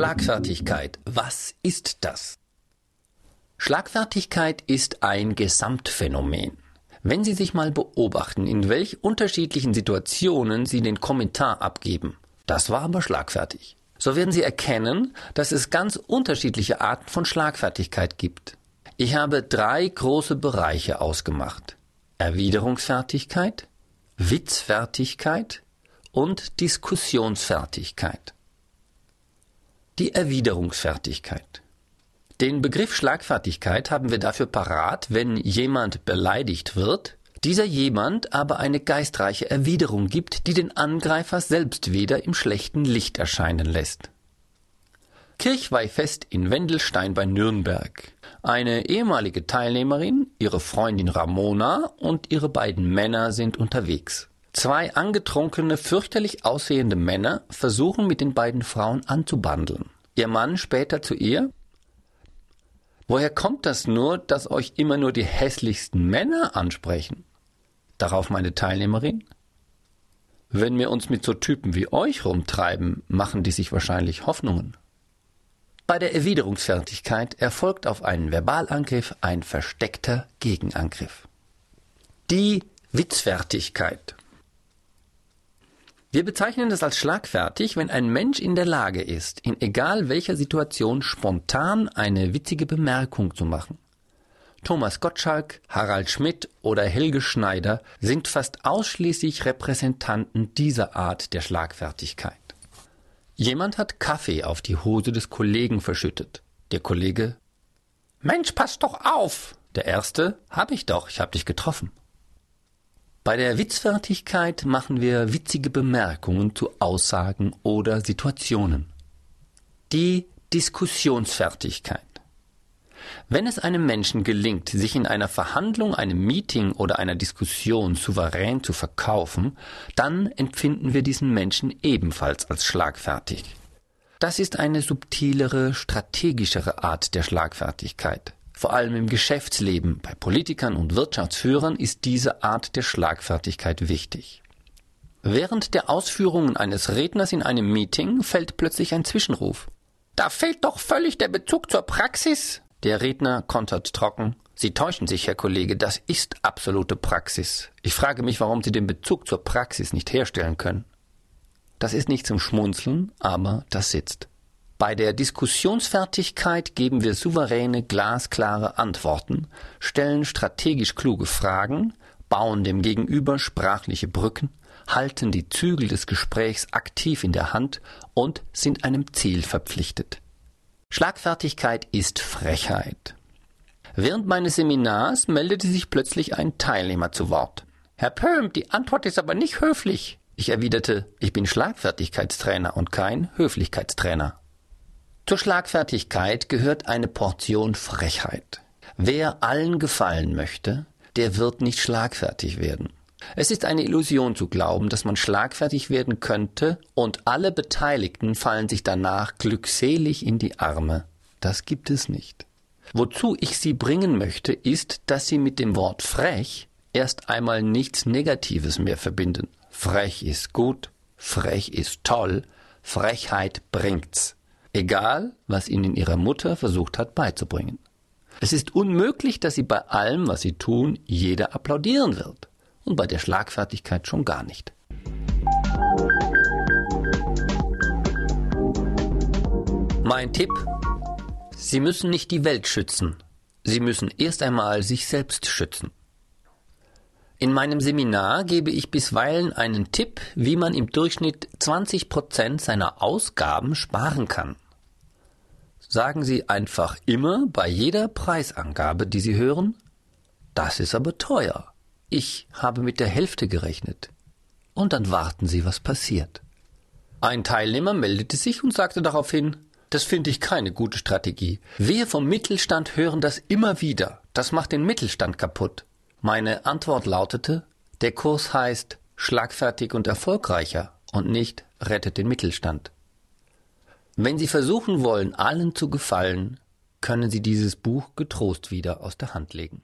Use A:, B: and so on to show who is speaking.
A: Schlagfertigkeit. Was ist das? Schlagfertigkeit ist ein Gesamtphänomen. Wenn Sie sich mal beobachten, in welch unterschiedlichen Situationen Sie den Kommentar abgeben, das war aber schlagfertig, so werden Sie erkennen, dass es ganz unterschiedliche Arten von Schlagfertigkeit gibt. Ich habe drei große Bereiche ausgemacht. Erwiderungsfertigkeit, Witzfertigkeit und Diskussionsfertigkeit. Die Erwiderungsfertigkeit. Den Begriff Schlagfertigkeit haben wir dafür parat, wenn jemand beleidigt wird, dieser jemand aber eine geistreiche Erwiderung gibt, die den Angreifer selbst wieder im schlechten Licht erscheinen lässt. Kirchweihfest in Wendelstein bei Nürnberg. Eine ehemalige Teilnehmerin, ihre Freundin Ramona und ihre beiden Männer sind unterwegs. Zwei angetrunkene, fürchterlich aussehende Männer versuchen mit den beiden Frauen anzubandeln. Ihr Mann später zu ihr Woher kommt das nur, dass euch immer nur die hässlichsten Männer ansprechen? Darauf meine Teilnehmerin. Wenn wir uns mit so Typen wie euch rumtreiben, machen die sich wahrscheinlich Hoffnungen. Bei der Erwiderungsfertigkeit erfolgt auf einen Verbalangriff ein versteckter Gegenangriff. Die Witzfertigkeit. Wir bezeichnen es als schlagfertig, wenn ein Mensch in der Lage ist, in egal welcher Situation spontan eine witzige Bemerkung zu machen. Thomas Gottschalk, Harald Schmidt oder Helge Schneider sind fast ausschließlich Repräsentanten dieser Art der Schlagfertigkeit. Jemand hat Kaffee auf die Hose des Kollegen verschüttet. Der Kollege Mensch, pass doch auf. Der erste Hab ich doch, ich hab dich getroffen. Bei der Witzfertigkeit machen wir witzige Bemerkungen zu Aussagen oder Situationen. Die Diskussionsfertigkeit. Wenn es einem Menschen gelingt, sich in einer Verhandlung, einem Meeting oder einer Diskussion souverän zu verkaufen, dann empfinden wir diesen Menschen ebenfalls als schlagfertig. Das ist eine subtilere, strategischere Art der Schlagfertigkeit. Vor allem im Geschäftsleben, bei Politikern und Wirtschaftsführern ist diese Art der Schlagfertigkeit wichtig. Während der Ausführungen eines Redners in einem Meeting fällt plötzlich ein Zwischenruf. Da fehlt doch völlig der Bezug zur Praxis. Der Redner kontert trocken. Sie täuschen sich, Herr Kollege, das ist absolute Praxis. Ich frage mich, warum Sie den Bezug zur Praxis nicht herstellen können. Das ist nicht zum Schmunzeln, aber das sitzt. Bei der Diskussionsfertigkeit geben wir souveräne, glasklare Antworten, stellen strategisch kluge Fragen, bauen dem Gegenüber sprachliche Brücken, halten die Zügel des Gesprächs aktiv in der Hand und sind einem Ziel verpflichtet. Schlagfertigkeit ist Frechheit. Während meines Seminars meldete sich plötzlich ein Teilnehmer zu Wort. Herr Pöhm, die Antwort ist aber nicht höflich. Ich erwiderte, ich bin Schlagfertigkeitstrainer und kein Höflichkeitstrainer. Zur Schlagfertigkeit gehört eine Portion Frechheit. Wer allen gefallen möchte, der wird nicht schlagfertig werden. Es ist eine Illusion zu glauben, dass man schlagfertig werden könnte und alle Beteiligten fallen sich danach glückselig in die Arme. Das gibt es nicht. Wozu ich Sie bringen möchte, ist, dass Sie mit dem Wort frech erst einmal nichts Negatives mehr verbinden. Frech ist gut, frech ist toll, Frechheit bringt's egal was ihnen ihre Mutter versucht hat beizubringen. Es ist unmöglich, dass sie bei allem, was sie tun, jeder applaudieren wird. Und bei der Schlagfertigkeit schon gar nicht. Mein Tipp. Sie müssen nicht die Welt schützen. Sie müssen erst einmal sich selbst schützen. In meinem Seminar gebe ich bisweilen einen Tipp, wie man im Durchschnitt 20 Prozent seiner Ausgaben sparen kann. Sagen Sie einfach immer bei jeder Preisangabe, die Sie hören, das ist aber teuer. Ich habe mit der Hälfte gerechnet. Und dann warten Sie, was passiert. Ein Teilnehmer meldete sich und sagte daraufhin, das finde ich keine gute Strategie. Wir vom Mittelstand hören das immer wieder. Das macht den Mittelstand kaputt. Meine Antwort lautete, der Kurs heißt schlagfertig und erfolgreicher und nicht rettet den Mittelstand. Wenn Sie versuchen wollen, allen zu gefallen, können Sie dieses Buch getrost wieder aus der Hand legen.